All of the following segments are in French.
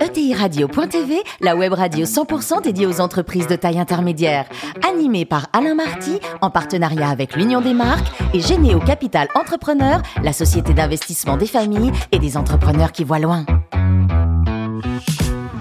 ETIRadio.tv, la web radio 100% dédiée aux entreprises de taille intermédiaire. Animée par Alain Marty, en partenariat avec l'Union des marques et Généo Capital Entrepreneur, la société d'investissement des familles et des entrepreneurs qui voient loin.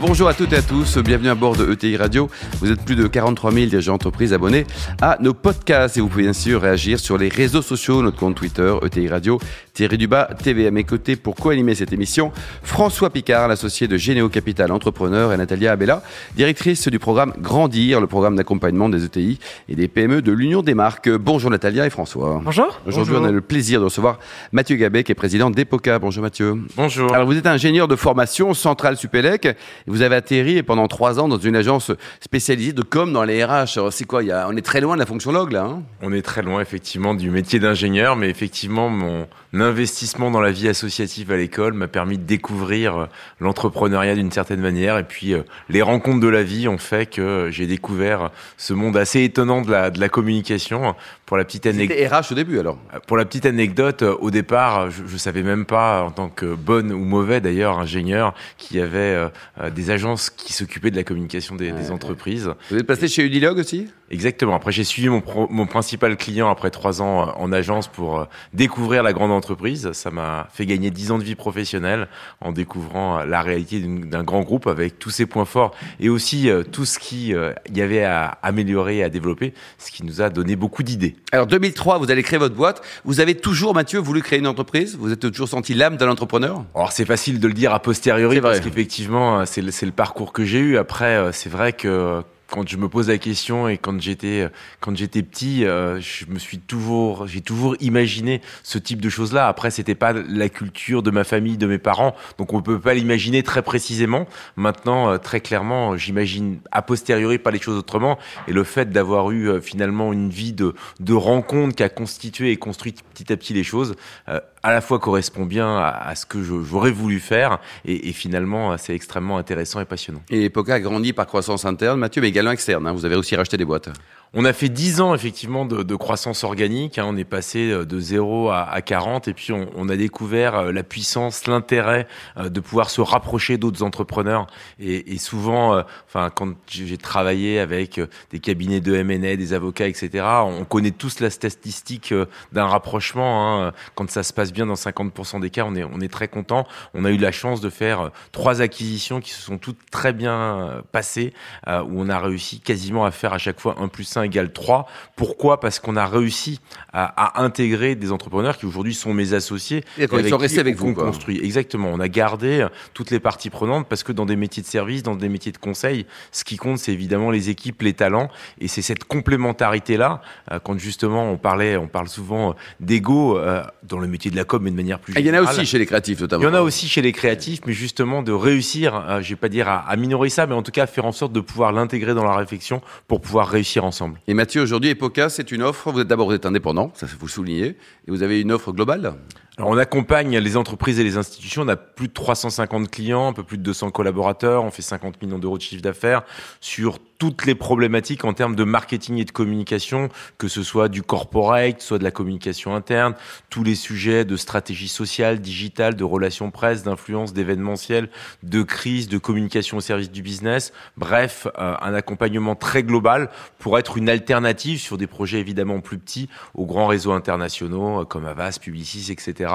Bonjour à toutes et à tous, bienvenue à bord de ETI Radio. Vous êtes plus de 43 000 dirigeants d'entreprise abonnés à nos podcasts et vous pouvez bien sûr réagir sur les réseaux sociaux, notre compte Twitter, ETI Radio, Thierry Dubas, TV à mes côtés pour co-animer cette émission. François Picard, l'associé de Généo Capital Entrepreneur et Natalia Abella, directrice du programme Grandir, le programme d'accompagnement des ETI et des PME de l'Union des marques. Bonjour Natalia et François. Bonjour. Aujourd'hui, on a le plaisir de recevoir Mathieu Gabet, qui est président d'EPOCA. Bonjour Mathieu. Bonjour. Alors vous êtes ingénieur de formation centrale Supélec. Vous avez atterri pendant trois ans dans une agence spécialisée de com dans les RH. Alors, C'est quoi il y a- On est très loin de la fonction log là. hein? On est très loin effectivement du métier d'ingénieur, mais effectivement mon investissement dans la vie associative à l'école m'a permis de découvrir euh, l'entrepreneuriat d'une certaine manière, et puis euh, les rencontres de la vie ont fait que j'ai découvert ce monde assez étonnant de la, de la communication. Pour la petite anecdote. RH au début alors. Pour la petite anecdote, euh, au départ, euh, je, je savais même pas, en tant que bonne ou mauvais d'ailleurs ingénieur, qu'il y avait euh, euh, des agences qui s'occupaient de la communication des, des entreprises. Vous êtes passé chez Unilog aussi? Exactement. Après, j'ai suivi mon, pro- mon principal client après trois ans euh, en agence pour euh, découvrir la grande entreprise. Ça m'a fait gagner dix ans de vie professionnelle en découvrant euh, la réalité d'un grand groupe avec tous ses points forts et aussi euh, tout ce qui euh, y avait à améliorer et à développer, ce qui nous a donné beaucoup d'idées. Alors 2003, vous allez créer votre boîte. Vous avez toujours, Mathieu, voulu créer une entreprise? Vous êtes toujours senti l'âme d'un entrepreneur Alors c'est facile de le dire a posteriori parce qu'effectivement euh, c'est le, c'est le parcours que j'ai eu. Après euh, c'est vrai que euh, quand je me pose la question et quand j'étais euh, quand j'étais petit, euh, je me suis toujours j'ai toujours imaginé ce type de choses là. Après c'était pas la culture de ma famille, de mes parents, donc on peut pas l'imaginer très précisément. Maintenant euh, très clairement, j'imagine a posteriori pas les choses autrement et le fait d'avoir eu euh, finalement une vie de de rencontres qui a constitué et construit petit à petit les choses euh, à la fois correspond bien à, ce que j'aurais voulu faire et, finalement c'est extrêmement intéressant et passionnant. Et Epoca a grandi par croissance interne, Mathieu, mais également externe. hein. Vous avez aussi racheté des boîtes. On a fait 10 ans effectivement de, croissance organique, hein. on est passé euh, de 0 à, à 40 et puis on, a découvert euh, la puissance, l'intérêt euh, de pouvoir se rapprocher d'autres entrepreneurs et, souvent, enfin quand j'ai travaillé avec des cabinets de M&A, des avocats, etc. On connaît tous la statistique d'un rapprochement. hein. Quand ça se passe bien dans 50% des cas, on est très content. On a eu la chance de faire trois acquisitions qui se sont toutes très bien passées où on a réussi quasiment à faire à chaque fois 1 plus 1 égale 3. Pourquoi? Parce qu'on a réussi à, à intégrer des entrepreneurs qui aujourd'hui sont mes associés. Et quand ils avec sont restés qui avec on vous, construit. Exactement. On a gardé euh, toutes les parties prenantes parce que dans des métiers de service, dans des métiers de conseil, ce qui compte, c'est évidemment les équipes, les talents. Et c'est cette complémentarité-là, euh, quand justement on parlait, on parle souvent euh, d'ego dans le métier de la com, mais de manière plus Et il y en a générale. aussi chez les créatifs, notamment. Il y en a aussi chez les créatifs, mais justement de réussir, je vais pas dire à, à minorer ça, mais en tout cas faire en sorte de pouvoir l'intégrer dans la réflexion pour pouvoir réussir ensemble. Et Mathieu, aujourd'hui, Epoca, c'est une offre. Vous êtes d'abord vous êtes indépendant, ça faut le souligner, et vous avez une offre globale? On accompagne les entreprises et les institutions. On a plus de 350 clients, un peu plus de 200 collaborateurs. On fait 50 millions d'euros de chiffre d'affaires sur toutes les problématiques en termes de marketing et de communication, que ce soit du corporate, soit de la communication interne, tous les sujets de stratégie sociale, digitale, de relations presse, d'influence, d'événementiel, de crise, de communication au service du business. Bref, euh, un accompagnement très global pour être une alternative sur des projets évidemment plus petits aux grands réseaux internationaux euh, comme Avas, Publicis, etc.,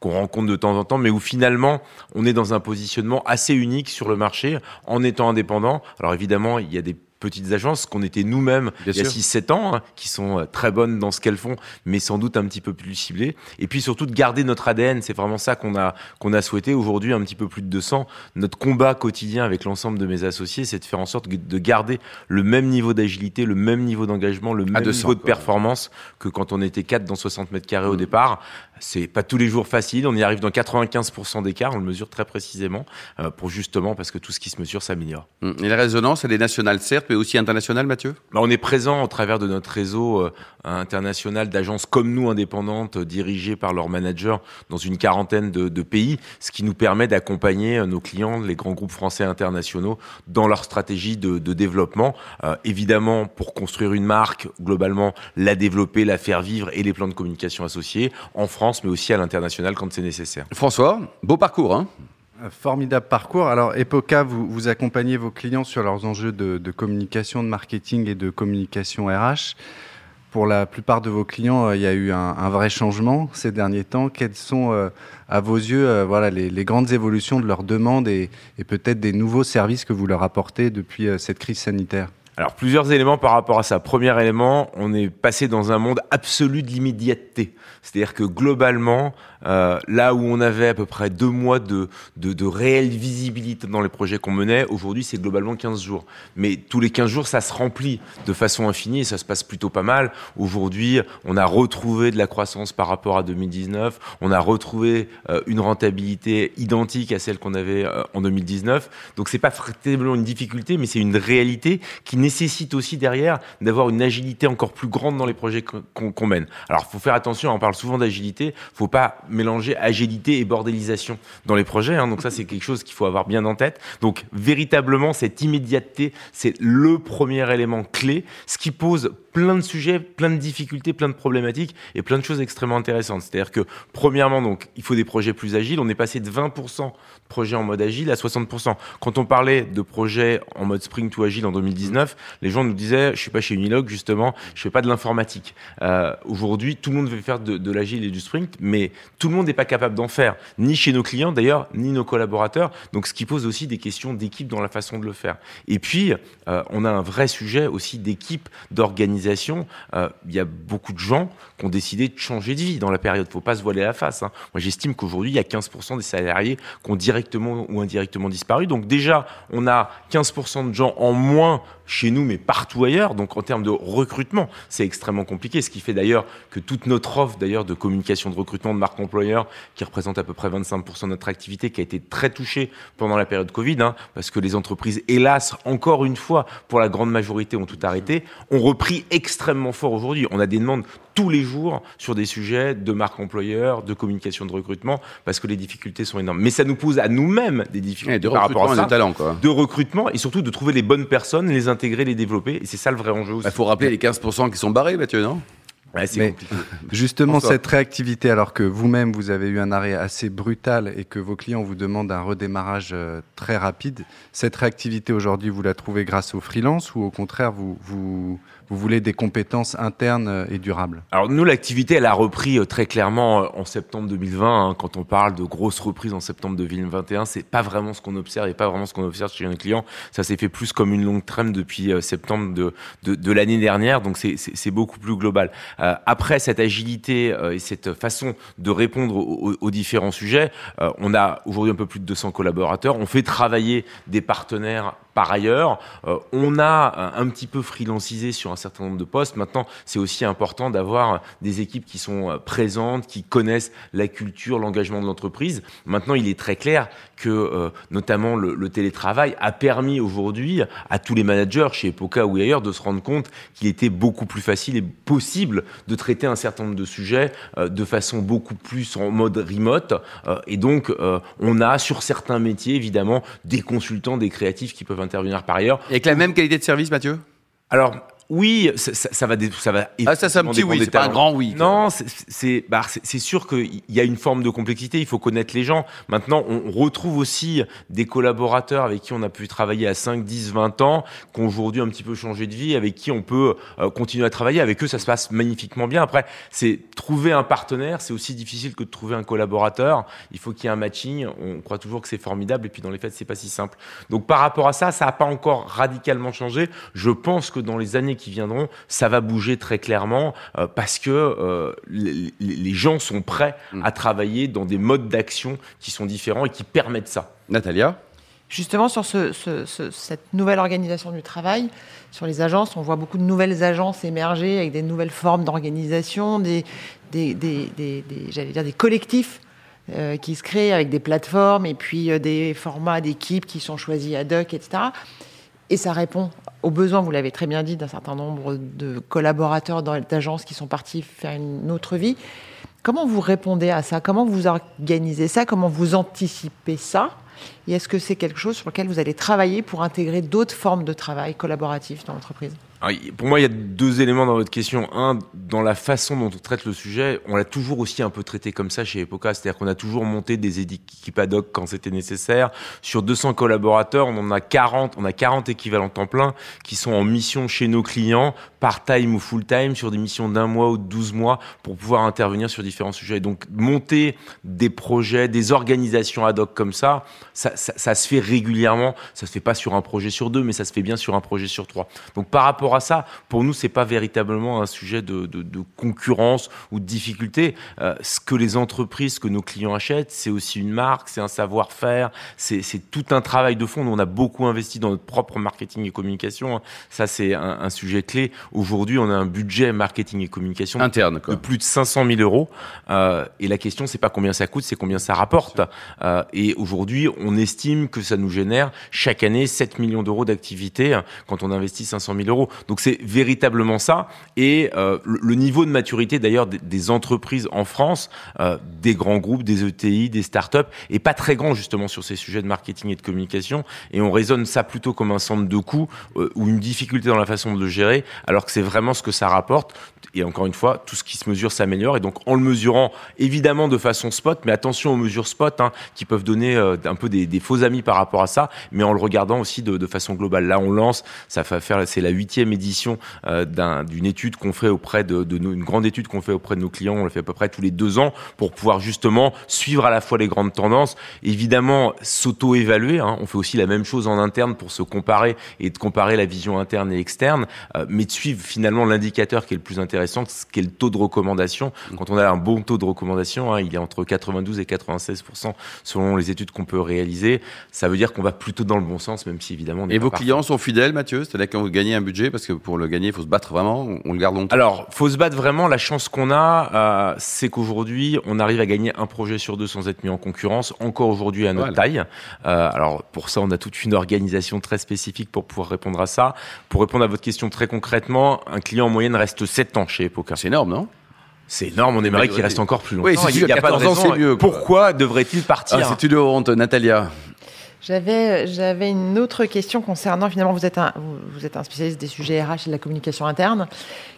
qu'on rencontre de temps en temps, mais où finalement on est dans un positionnement assez unique sur le marché en étant indépendant. Alors évidemment, il y a des petites agences qu'on était nous-mêmes il y a sûr. 6-7 ans, hein, qui sont euh, très bonnes dans ce qu'elles font, mais sans doute un petit peu plus ciblées. Et puis surtout de garder notre ADN, c'est vraiment ça qu'on a, qu'on a souhaité aujourd'hui, un petit peu plus de 200. Notre combat quotidien avec l'ensemble de mes associés, c'est de faire en sorte de garder le même niveau d'agilité, le même niveau d'engagement, le même 200, niveau de quoi. performance que quand on était 4 dans 60 mètres carrés au départ. C'est pas tous les jours facile, on y arrive dans 95% des cas, on le mesure très précisément, euh, pour justement, parce que tout ce qui se mesure s'améliore. Hum. Et la résonance, elle est nationale, certes, mais aussi internationale, Mathieu? Bah, on est présent au travers de notre réseau euh, international d'agences comme nous indépendantes, dirigées par leurs managers dans une quarantaine de, de pays, ce qui nous permet d'accompagner euh, nos clients, les grands groupes français internationaux, dans leur stratégie de, de développement. Euh, évidemment, pour construire une marque, globalement, la développer, la faire vivre et les plans de communication associés, en France, mais aussi à l'international quand c'est nécessaire. François, beau parcours, hein Formidable parcours. Alors, Epoca, vous, vous accompagnez vos clients sur leurs enjeux de, de communication, de marketing et de communication RH pour la plupart de vos clients, euh, il y a eu un, un, vrai changement ces derniers temps. Quelles sont, euh, à vos yeux, euh, voilà, les, les, grandes évolutions de leurs demandes et, et peut-être des nouveaux services que vous leur apportez depuis cette crise sanitaire? Alors plusieurs éléments par rapport à ça. Premier élément, on est passé dans un monde absolu de l'immédiateté. C'est-à-dire que globalement, euh, là où on avait à peu près deux mois de, de, réelle visibilité dans les projets qu'on menait, aujourd'hui c'est globalement 15 jours. Mais tous les 15 jours, ça se remplit de façon infinie et ça se passe plutôt pas mal. Aujourd'hui, on a retrouvé de la croissance par rapport à 2019, on a retrouvé euh, une rentabilité identique à celle qu'on avait euh, en 2019. Donc c'est pas vraiment une difficulté, mais c'est une réalité qui nécessite aussi derrière d'avoir une agilité encore plus grande dans les projets qu'on qu mène. Alors faut faire attention, on parle souvent d'agilité, faut pas mélanger agilité et bordélisation dans les projets. Hein. Donc ça, c'est quelque chose qu'il faut avoir bien en tête. Donc véritablement, cette immédiateté, c'est le premier élément clé, ce qui pose plein de sujets, plein de difficultés, plein de problématiques et plein de choses extrêmement intéressantes. C'est-à-dire que premièrement, donc, il faut des projets plus agiles. On est passé de 20% de projets en mode agile à 60%. Quand on parlait de projets en mode sprint to agile en 2019, les gens nous disaient, je suis pas chez Unilog justement, je fais pas de l'informatique. Euh, Aujourd'hui, tout le monde veut faire de, de l'agile et du sprint, mais tout le monde n'est pas capable d'en faire, ni chez nos clients d'ailleurs, ni nos collaborateurs. Donc, ce qui pose aussi des questions d'équipe dans la façon de le faire. Et puis, euh, on a un vrai sujet aussi d'équipe, d'organisation euh, il y a beaucoup de gens qui ont décidé de changer de vie dans la période. Il ne faut pas se voiler la face. Hein. Moi, j'estime qu'aujourd'hui, il y a 15% des salariés qui ont directement ou indirectement disparu. Donc déjà, on a 15% de gens en moins chez nous, mais partout ailleurs. Donc en termes de recrutement, c'est extrêmement compliqué. Ce qui fait d'ailleurs que toute notre offre d'ailleurs de communication de recrutement de marque employeur, qui représente à peu près 25% de notre activité, qui a été très touchée pendant la période Covid, hein, parce que les entreprises, hélas, encore une fois, pour la grande majorité, ont tout arrêté, ont repris extrêmement fort aujourd'hui. On a des demandes tous les jours sur des sujets de marque employeur, de communication de recrutement, parce que les difficultés sont énormes. Mais ça nous pose à nous-mêmes des difficultés de par rapport à ça, de, talent, quoi. de recrutement et surtout de trouver les bonnes personnes, les intégrer, les développer. Et c'est ça le vrai enjeu aussi. Il faut rappeler les 15% qui sont barrés, Mathieu, non? Ouais, c'est compliqué. Justement, cette réactivité, alors que vous-même, vous avez eu un arrêt assez brutal et que vos clients vous demandent un redémarrage euh, très rapide, cette réactivité aujourd'hui, vous la trouvez grâce au freelance ou au contraire, vous, vous, vous voulez des compétences internes euh, et durables? Alors nous, l'activité, elle a repris euh, très clairement en septembre 2020. Hein, quand on parle de grosse reprise en septembre 2021, c'est pas vraiment ce qu'on observe et pas vraiment ce qu'on observe chez nos clients. Ça s'est fait plus comme une longue trame depuis septembre de, de, de l'année dernière, donc c'est beaucoup plus global. Euh, après cette agilité euh, et cette façon de répondre aux, différents sujets, euh, on a aujourd'hui un peu plus de 200 collaborateurs. On fait travailler des partenaires par ailleurs, on a un petit peu freelancisé sur un certain nombre de postes. Maintenant, c'est aussi important d'avoir des équipes qui sont présentes, qui connaissent la culture, l'engagement de l'entreprise. Maintenant, il est très clair que notamment le, télétravail a permis aujourd'hui à tous les managers chez Epoca ou ailleurs de se rendre compte qu'il était beaucoup plus facile et possible de traiter un certain nombre de sujets euh, de façon beaucoup plus en mode remote. Euh, et donc, on a sur certains métiers, évidemment, des consultants, des créatifs qui peuvent intervenir par ailleurs. Et avec la même qualité de service, Mathieu? Alors, oui, ça, ça, ça, va, ça va. Ah, ça, c'est un petit oui, c'est pas un grand oui. Non, c'est, bah, c'est sûr qu'il y a une forme de complexité. Il faut connaître les gens. Maintenant, on retrouve aussi des collaborateurs avec qui on a pu travailler à 5, 10, 20 ans, qui ont aujourd'hui un petit peu changé de vie, avec qui on peut euh, continuer à travailler. Avec eux, ça se passe magnifiquement bien. Après, c'est trouver un partenaire, c'est aussi difficile que de trouver un collaborateur. Il faut qu'il y ait un matching. On croit toujours que c'est formidable, et puis dans les faits, c'est pas si simple. Donc, par rapport à ça, ça n'a pas encore radicalement changé. Je pense que dans les années qui viendront, ça va bouger très clairement euh, parce que euh, les, les, gens sont prêts à travailler dans des modes d'action qui sont différents et qui permettent ça. Natalia? Justement, sur ce, ce, ce, cette nouvelle organisation du travail, sur les agences, on voit beaucoup de nouvelles agences émerger avec des nouvelles formes d'organisation, des, des, des, des j'allais dire des collectifs euh, qui se créent avec des plateformes et puis euh, des formats d'équipes qui sont choisis ad hoc, etc. Et ça répond aux besoins, vous l'avez très bien dit, d'un certain nombre de collaborateurs d'agences qui sont partis faire une autre vie. Comment vous répondez à ça? Comment vous organisez ça? Comment vous anticipez ça? Et est-ce que c'est quelque chose sur lequel vous allez travailler pour intégrer d'autres formes de travail collaboratif dans l'entreprise? Pour moi, il y a deux éléments dans votre question. Un, dans la façon dont on traite le sujet, on l'a toujours aussi un peu traité comme ça chez Epoca, c'est-à-dire qu'on a toujours monté des équipes ad hoc quand c'était nécessaire. Sur 200 collaborateurs, on en a 40, on a 40 équivalents temps plein qui sont en mission chez nos clients, part-time ou full-time, sur des missions d'un mois ou de 12 mois pour pouvoir intervenir sur différents sujets. Donc, monter des projets, des organisations ad hoc comme ça, ça, ça, ça se fait régulièrement. Ça se fait pas sur un projet sur deux, mais ça se fait bien sur un projet sur trois. Donc, par rapport à ça, pour nous, c'est pas véritablement un sujet de, de, de concurrence ou de difficulté. Euh, ce que les entreprises, que nos clients achètent, c'est aussi une marque, c'est un savoir-faire, c'est tout un travail de fond. Nous, on a beaucoup investi dans notre propre marketing et communication. Ça, c'est un, un, sujet clé. Aujourd'hui, on a un budget marketing et communication interne quoi. de plus de 500 000 euros. Euh, et la question, c'est pas combien ça coûte, c'est combien ça rapporte. Euh, et aujourd'hui, on estime que ça nous génère chaque année 7 millions d'euros d'activité quand on investit 500 000 euros. Donc c'est véritablement ça. Et euh, le, niveau de maturité d'ailleurs des, entreprises en France, euh, des grands groupes, des ETI, des startups, est pas très grand justement sur ces sujets de marketing et de communication. Et on raisonne ça plutôt comme un centre de coûts euh, ou une difficulté dans la façon de le gérer, alors que c'est vraiment ce que ça rapporte. Et encore une fois, tout ce qui se mesure s'améliore. Et donc en le mesurant évidemment de façon spot, mais attention aux mesures spot hein, qui peuvent donner euh, un peu des, des, faux amis par rapport à ça, mais en le regardant aussi de, de façon globale. Là, on lance, ça va faire, c'est la huitième édition euh, d'une étude qu'on fait auprès de, de nos, une grande étude qu'on fait auprès de nos clients. On le fait à peu près tous les deux ans pour pouvoir justement suivre à la fois les grandes tendances, évidemment s'auto-évaluer. Hein. On fait aussi la même chose en interne pour se comparer et de comparer la vision interne et externe, euh, mais de suivre finalement l'indicateur qui est le plus intéressant, qui est le taux de recommandation. Quand on a un bon taux de recommandation, hein, il est entre 92 et 96% selon les études qu'on peut réaliser. Ça veut dire qu'on va plutôt dans le bon sens, même si évidemment. On et vos clients sont fidèles, Mathieu? C'est-à-dire quand vous gagnez un budget, parce que pour le gagner, il faut se battre vraiment, on le garde longtemps Alors, faut se battre vraiment. La chance qu'on a, euh, c'est qu'aujourd'hui, on arrive à gagner un projet sur deux sans être mis en concurrence, encore aujourd'hui à notre voilà. taille. Euh, alors, pour ça, on a toute une organisation très spécifique pour pouvoir répondre à ça. Pour répondre à votre question très concrètement, un client en moyenne reste 7 ans chez Epoca. C'est énorme, non? C'est énorme, on aimerait qu'il reste encore plus longtemps. Oui, il y a pas de raison. Mieux, Pourquoi devrait-il partir? Ah, C'est une honte, Natalia. J'avais, j'avais une autre question concernant, finalement, vous êtes, un, spécialiste des sujets RH et de la communication interne.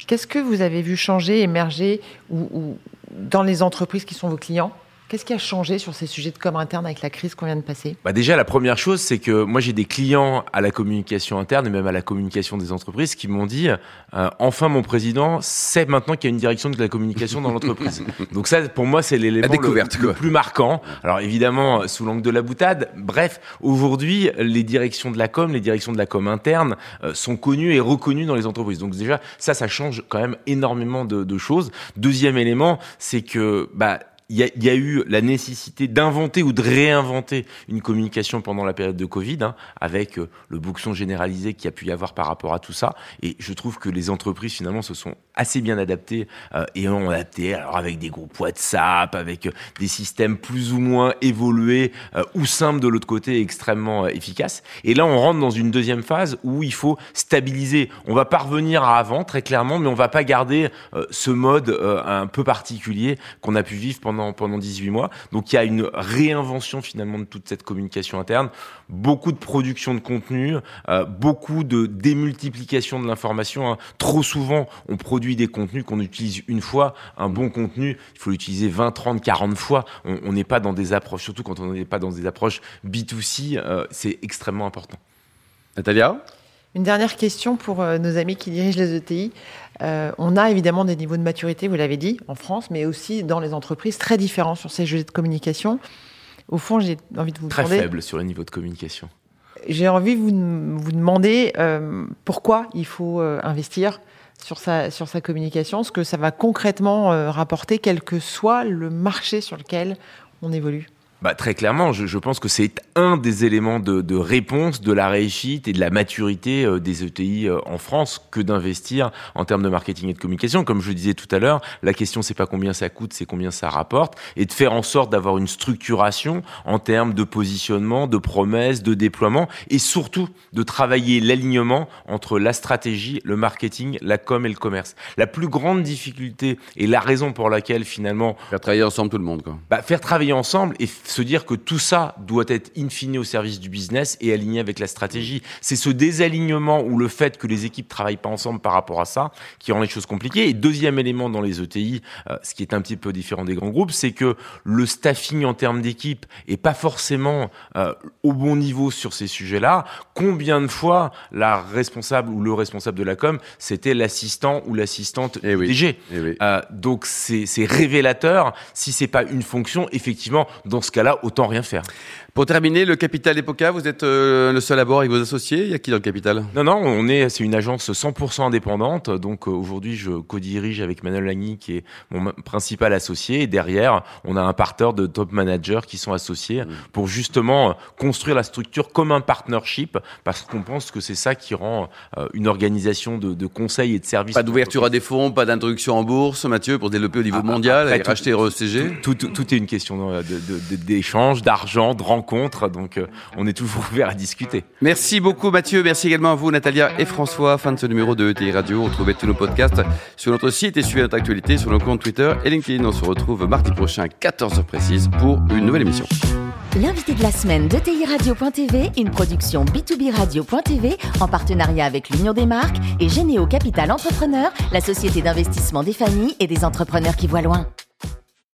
Qu'est-ce que vous avez vu changer, émerger dans les entreprises qui sont vos clients? Qu'est-ce qui a changé sur ces sujets de com interne avec la crise qu'on vient de passer? Bah Déjà, la première chose, c'est que moi, j'ai des clients à la communication interne et même à la communication des entreprises qui m'ont dit euh, enfin, mon président sait maintenant qu'il y a une direction de la communication dans l'entreprise. Donc, ça, pour moi, c'est l'élément le, le, plus marquant. Alors, évidemment, sous l'angle de la boutade. Bref, aujourd'hui, les directions de la com, les directions de la com interne euh, sont connues et reconnues dans les entreprises. Donc, déjà, ça, ça change quand même énormément de, de choses. Deuxième élément, c'est que. Bah, il y, a, eu la nécessité d'inventer ou de réinventer une communication pendant la période de Covid, hein, avec euh, le bouxon généralisé qu'il y a pu y avoir par rapport à tout ça. Et je trouve que les entreprises, finalement, se sont assez bien adaptées euh, et ont adapté, alors avec des groupes WhatsApp, avec euh, des systèmes plus ou moins évolués ou simples de l'autre côté, extrêmement efficaces. Et là, on rentre dans une deuxième phase où il faut stabiliser. On va parvenir à avant, très clairement, mais on va pas garder ce mode un peu particulier qu'on a pu vivre pendant pendant, pendant 18 mois. Donc il y a une réinvention finalement de toute cette communication interne, beaucoup de production de contenu, euh, beaucoup de démultiplication de l'information. Hein. Trop souvent, on produit des contenus qu'on utilise une fois. Un bon contenu, il faut l'utiliser 20, 30, 40 fois. On n'est pas dans des approches, surtout quand on n'est pas dans des approches B2C, euh, c'est extrêmement important. Natalia? Une dernière question pour euh, nos amis qui dirigent les ETI. Euh, on a évidemment des niveaux de maturité, vous l'avez dit, en France, mais aussi dans les entreprises très différents sur ces jeux de communication. Au fond, j'ai envie de vous très demander. Très faible sur les niveaux de communication. J'ai envie de vous, vous demander euh, pourquoi il faut euh, investir sur sa, sur sa communication, ce que ça va concrètement rapporter, quel que soit le marché sur lequel on évolue. Bah, très clairement, je, je pense que c'est un des éléments de, de, réponse de la réussite et de la maturité euh, des ETI euh, en France que d'investir en termes de marketing et de communication. Comme je le disais tout à l'heure, la question c'est pas combien ça coûte, c'est combien ça rapporte, et de faire en sorte d'avoir une structuration en termes de positionnement, de promesses, de déploiement, et surtout de travailler l'alignement entre la stratégie, le marketing, la com et le commerce. La plus grande difficulté et la raison pour laquelle finalement faire travailler ensemble tout le monde, quoi. Bah, faire travailler ensemble et se dire que tout ça doit être in fine au service du business et aligné avec la stratégie. C'est ce désalignement ou le fait que les équipes travaillent pas ensemble par rapport à ça qui rend les choses compliquées. Et deuxième élément dans les ETI, euh, ce qui est un petit peu différent des grands groupes, c'est que le staffing en termes d'équipe est pas forcément euh, au bon niveau sur ces sujets-là. Combien de fois la responsable ou le responsable de la com, c'était l'assistant ou l'assistante Eh oui. DG Eh oui. euh, donc c'est c'est révélateur. Si c'est pas une fonction, effectivement, dans ce cas-là, autant rien faire. Pour terminer, le capital Epoca, vous êtes euh, le seul à bord avec vos associés? Il y a qui dans le capital? Non, non, on est, c'est une agence 100% indépendante. Donc euh, aujourd'hui, je co-dirige avec Manuel Lagny, qui est mon principal associé. Et derrière, on a un parterre de top managers qui sont associés pour justement euh, construire la structure comme un partnership, parce qu'on pense que c'est ça qui rend une organisation de, de conseil et de services. Pas d'ouverture à des fonds, pas d'introduction en bourse, Mathieu, pour développer au niveau Ah, mondial après, et tout- racheter RECG. Tout, tout, tout est une question de- de- de- d'échange, d'argent, de rencontres. Donc, euh, on est toujours ouvert à discuter. Merci beaucoup Mathieu, merci également à vous Natalia et François. Fin de ce numéro de ETI Radio. Retrouvez tous nos podcasts sur notre site et suivez notre actualité sur nos comptes Twitter et LinkedIn. On se retrouve mardi prochain à 14h précise pour une nouvelle émission. L'invité de la semaine de TI Radio.tv, une production B2B Radio.tv en partenariat avec l'Union des marques et Généo Capital Entrepreneur, la société d'investissement des familles et des entrepreneurs qui voient loin.